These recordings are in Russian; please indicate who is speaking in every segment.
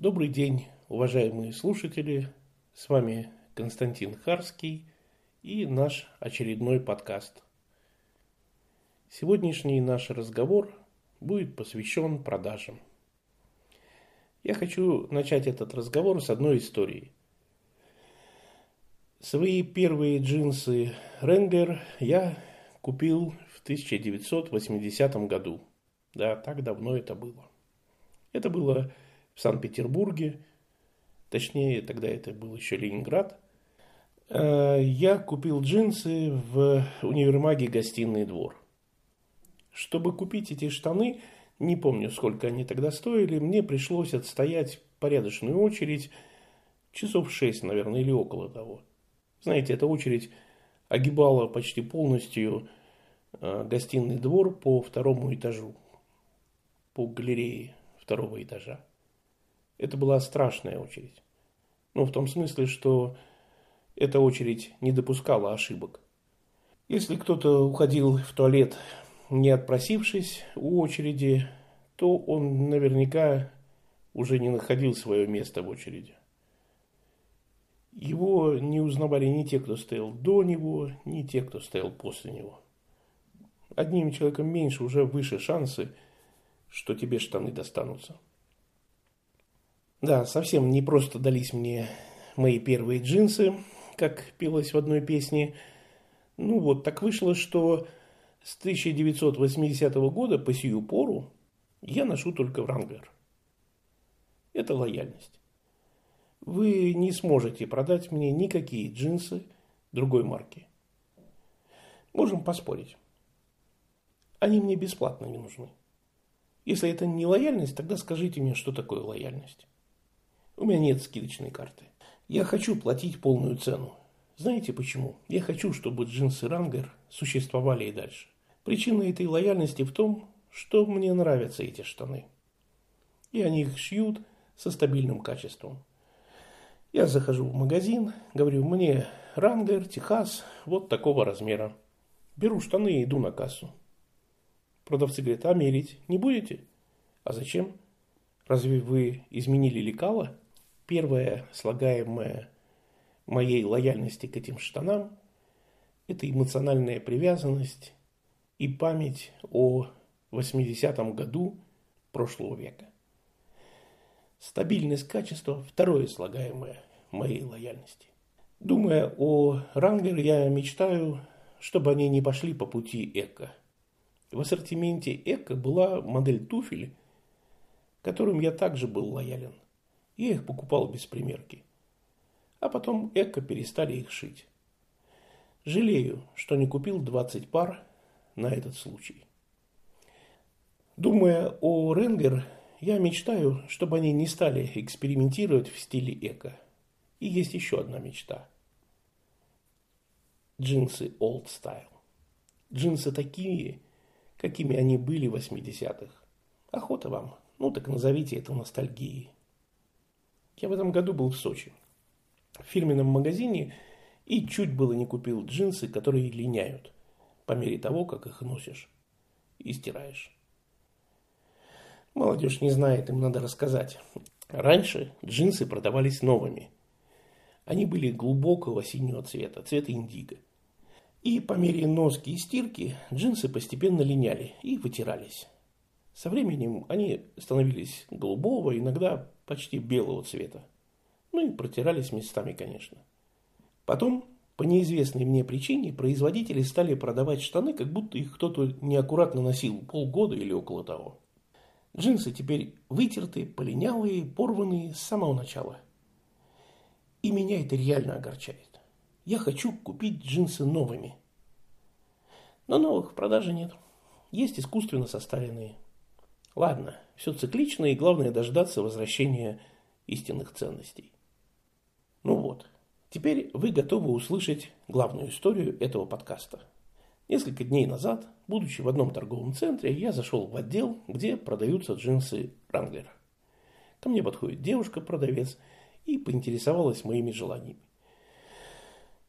Speaker 1: Добрый день, уважаемые слушатели. С вами Константин Харский и наш очередной подкаст. Сегодняшний наш разговор будет посвящен продажам. Я хочу начать этот разговор с одной истории. Свои первые джинсы Wrangler я купил в 1980 году. Да, так давно это было. Это было в Санкт-Петербурге, точнее, тогда это был еще Ленинград. Э, я купил джинсы в универмаге «Гостиный двор». Чтобы купить эти штаны, не помню, сколько они тогда стоили, мне пришлось отстоять порядочную очередь, часов шесть, наверное, или около того. Знаете, эта очередь огибала почти полностью э, гостиный двор по второму этажу, по галерее второго этажа. Это была страшная очередь. Ну, в том смысле, что эта очередь не допускала ошибок. Если кто-то уходил в туалет, не отпросившись у очереди, то он наверняка уже не находил свое место в очереди. Его не узнавали ни те, кто стоял до него, ни те, кто стоял после него. Одним человеком меньше уже выше шансы, что тебе штаны достанутся. Да, совсем не просто дались мне мои первые джинсы, как пелось в одной песне. Ну вот, так вышло, что с 1980 года по сию пору я ношу только Вранглер. Это лояльность. Вы не сможете продать мне никакие джинсы другой марки. Можем поспорить. Они мне бесплатно не нужны. Если это не лояльность, тогда скажите мне, что такое лояльность. У меня нет скидочной карты. Я хочу платить полную цену. Знаете почему? Я хочу, чтобы джинсы Рангер существовали и дальше. Причина этой лояльности в том, что мне нравятся эти штаны. И они их шьют со стабильным качеством. Я захожу в магазин, говорю, мне Рангер, Техас, вот такого размера. Беру штаны и иду на кассу. Продавцы говорят, а мерить не будете? А зачем? Разве вы изменили лекало? Первое, слагаемое моей лояльности к этим штанам, это эмоциональная привязанность и память о 80-м году прошлого века. Стабильность качества – второе слагаемое моей лояльности. Думая о Рангер, я мечтаю, чтобы они не пошли по пути Эко. В ассортименте Эко была модель туфель, которым я также был лоялен – я их покупал без примерки. А потом Эко перестали их шить. Жалею, что не купил 20 пар на этот случай. Думая о Ренгер, я мечтаю, чтобы они не стали экспериментировать в стиле эко. И есть еще одна мечта. Джинсы Old Style. Джинсы такие, какими они были в 80-х. Охота вам. Ну так назовите это ностальгией. Я в этом году был в Сочи, в фирменном магазине, и чуть было не купил джинсы, которые линяют, по мере того, как их носишь и стираешь. Молодежь не знает, им надо рассказать. Раньше джинсы продавались новыми. Они были глубокого синего цвета, цвета индиго. И по мере носки и стирки джинсы постепенно линяли и вытирались. Со временем они становились голубого, иногда почти белого цвета. Ну и протирались местами, конечно. Потом, по неизвестной мне причине, производители стали продавать штаны, как будто их кто-то неаккуратно носил полгода или около того. Джинсы теперь вытерты, полинялые, порванные с самого начала. И меня это реально огорчает. Я хочу купить джинсы новыми. Но новых в продаже нет. Есть искусственно составленные. Ладно, все циклично, и главное дождаться возвращения истинных ценностей. Ну вот, теперь вы готовы услышать главную историю этого подкаста. Несколько дней назад, будучи в одном торговом центре, я зашел в отдел, где продаются джинсы Wrangler. Ко мне подходит девушка-продавец и поинтересовалась моими желаниями.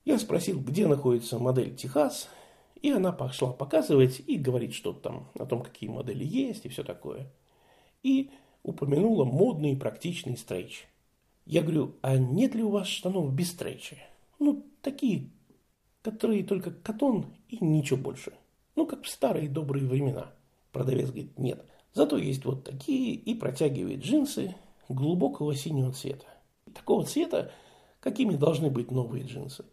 Speaker 1: Я спросил, где находится модель Техас, и она пошла показывать и говорить что-то там о том, какие модели есть и все такое. И упомянула модный и практичный стрейч. Я говорю, а нет ли у вас штанов без стрейча? Ну, такие, которые только катон и ничего больше. Ну, как в старые добрые времена. Продавец говорит, нет. Зато есть вот такие и протягивает джинсы глубокого синего цвета. Такого цвета, какими должны быть новые джинсы.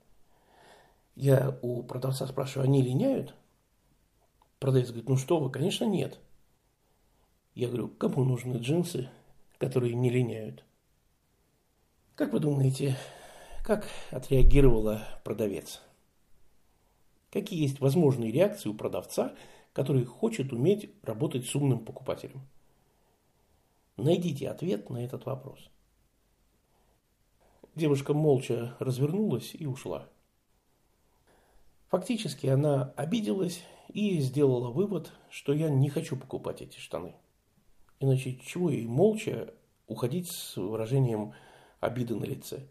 Speaker 1: Я у продавца спрашиваю, они линяют? Продавец говорит, ну что вы, конечно нет. Я говорю, кому нужны джинсы, которые не линяют? Как вы думаете, как отреагировала продавец? Какие есть возможные реакции у продавца, который хочет уметь работать с умным покупателем? Найдите ответ на этот вопрос. Девушка молча развернулась и ушла. Фактически она обиделась и сделала вывод, что я не хочу покупать эти штаны. Иначе чего ей молча уходить с выражением обиды на лице?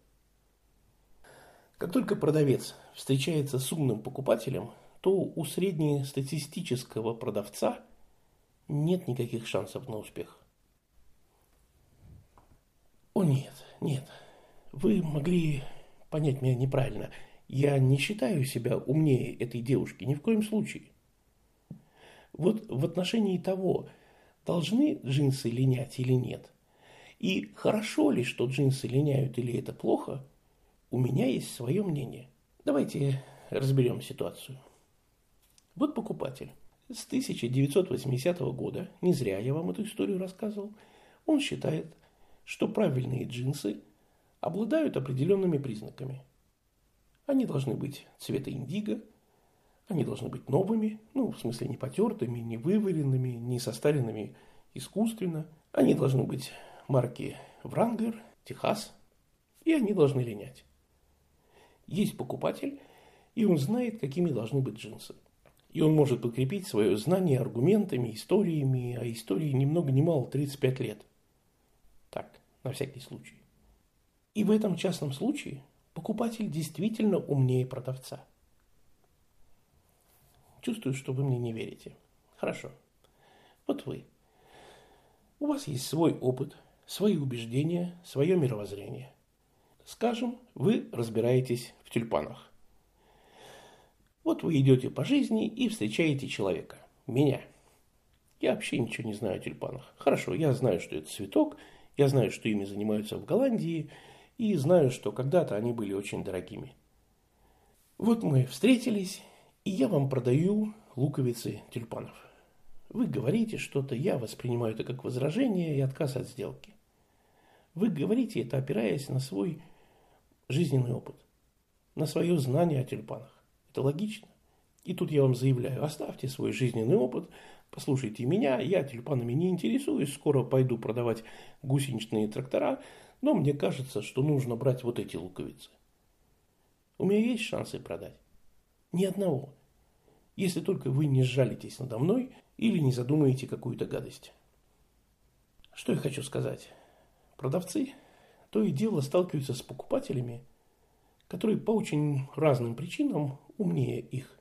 Speaker 1: Как только продавец встречается с умным покупателем, то у среднестатистического продавца нет никаких шансов на успех. О нет, нет, вы могли понять меня неправильно. Я не считаю себя умнее этой девушки, ни в коем случае. Вот в отношении того, должны джинсы линять или нет, и хорошо ли, что джинсы линяют или это плохо – у меня есть свое мнение. Давайте разберем ситуацию. Вот покупатель. С 1980 года, не зря я вам эту историю рассказывал, он считает, что правильные джинсы обладают определенными признаками. Они должны быть цвета индиго, они должны быть новыми, ну, в смысле не потертыми, не вываренными, не состаренными искусственно. Они должны быть марки Wrangler, Техас, и они должны линять. Есть покупатель, и он знает, какими должны быть джинсы. И он может подкрепить свое знание аргументами, историями, а истории ни много ни мало 35 лет. Так, на всякий случай. И в этом частном случае покупатель действительно умнее продавца. Чувствую, что вы мне не верите. Хорошо. Вот вы. У вас есть свой опыт, свои убеждения, свое мировоззрение. Скажем, вы разбираетесь в тюльпанах. Вот вы идете по жизни и встречаете человека, меня. Я вообще ничего не знаю о тюльпанах. Хорошо, я знаю, что это цветок, я знаю, что ими занимаются в Голландии, и знаю, что когда-то они были очень дорогими. Вот мы встретились, и я вам продаю луковицы тюльпанов. Вы говорите что-то, я воспринимаю это как возражение и отказ от сделки. Вы говорите это, опираясь на свой жизненный опыт, на свое знание о тюльпанах. Это логично. И тут я вам заявляю, оставьте свой жизненный опыт, послушайте меня, я тюльпанами не интересуюсь, скоро пойду продавать гусеничные трактора, но мне кажется, что нужно брать вот эти луковицы. У меня есть шансы продать? Ни одного. Если только вы не сжалитесь надо мной или не задумаете какую-то гадость. Что я хочу сказать? Продавцы то и дело сталкиваются с покупателями, которые по очень разным причинам умнее их.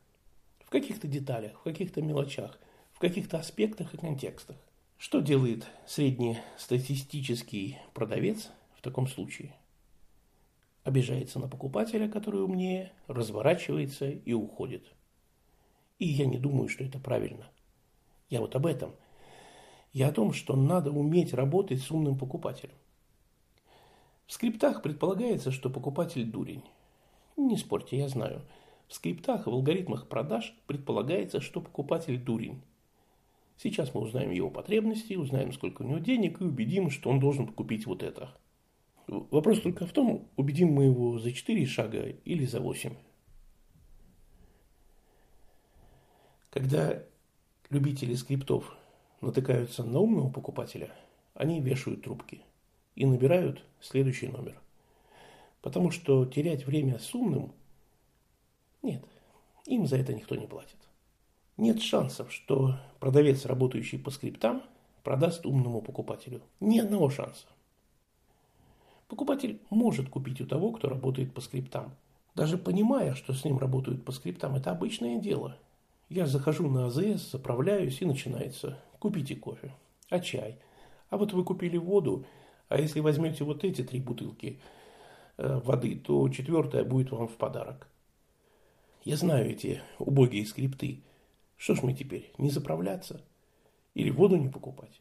Speaker 1: В каких-то деталях, в каких-то мелочах, в каких-то аспектах и контекстах. Что делает среднестатистический продавец в таком случае? Обижается на покупателя, который умнее, разворачивается и уходит. И я не думаю, что это правильно. Я вот об этом. Я о том, что надо уметь работать с умным покупателем. В скриптах предполагается, что покупатель дурень. Не спорьте, я знаю. В скриптах, в алгоритмах продаж предполагается, что покупатель дурень. Сейчас мы узнаем его потребности, узнаем, сколько у него денег и убедим, что он должен купить вот это. Вопрос только в том, убедим мы его за 4 шага или за 8. Когда любители скриптов натыкаются на умного покупателя, они вешают трубки – и набирают следующий номер. Потому что терять время с умным нет, им за это никто не платит. Нет шансов, что продавец, работающий по скриптам, продаст умному покупателю. Ни одного шанса. Покупатель может купить у того, кто работает по скриптам. Даже понимая, что с ним работают по скриптам, это обычное дело. Я захожу на АЗС, заправляюсь и начинается. Купите кофе. А чай? А вот вы купили воду, а если возьмете вот эти три бутылки э, воды, то четвертая будет вам в подарок. Я знаю эти убогие скрипты. Что ж мы теперь, не заправляться? Или воду не покупать?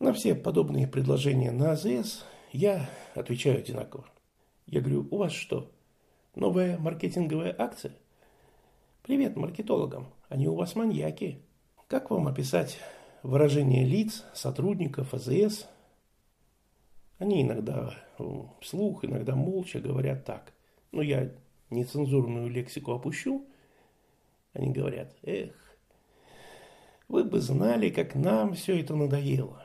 Speaker 1: На все подобные предложения на АЗС я отвечаю одинаково. Я говорю, у вас что, новая маркетинговая акция? Привет маркетологам, они у вас маньяки. Как вам описать выражение лиц сотрудников АЗС? Они иногда вслух, иногда молча говорят так. Но я нецензурную лексику опущу. Они говорят, эх, вы бы знали, как нам все это надоело.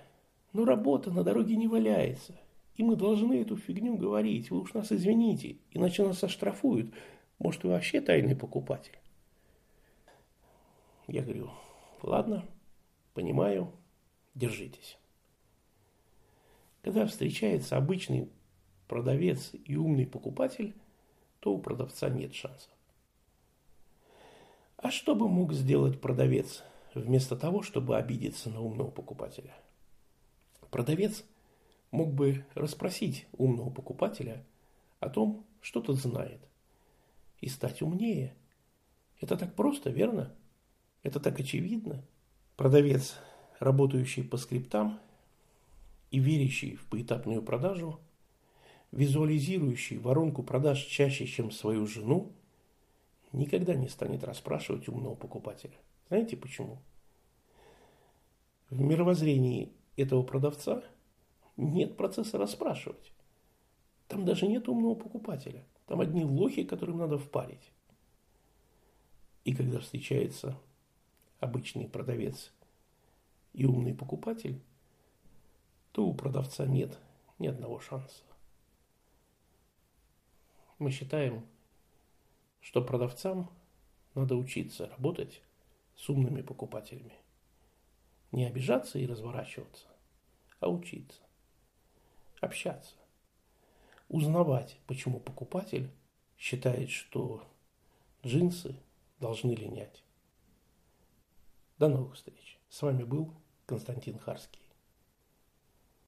Speaker 1: Но работа на дороге не валяется. И мы должны эту фигню говорить. Вы уж нас извините, иначе нас оштрафуют. Может, вы вообще тайный покупатель? Я говорю, ладно, понимаю, держитесь. Когда встречается обычный продавец и умный покупатель, то у продавца нет шансов. А что бы мог сделать продавец вместо того, чтобы обидеться на умного покупателя? Продавец мог бы расспросить умного покупателя о том, что тот знает, и стать умнее. Это так просто, верно? Это так очевидно. Продавец, работающий по скриптам и верящий в поэтапную продажу, визуализирующий воронку продаж чаще, чем свою жену, никогда не станет расспрашивать умного покупателя. Знаете почему? В мировоззрении этого продавца нет процесса расспрашивать. Там даже нет умного покупателя. Там одни лохи, которым надо впарить. И когда встречается обычный продавец и умный покупатель, то у продавца нет ни одного шанса. Мы считаем, что продавцам надо учиться работать с умными покупателями. Не обижаться и разворачиваться, а учиться, общаться, узнавать, почему покупатель считает, что джинсы должны линять. До новых встреч. С вами был Константин Харский.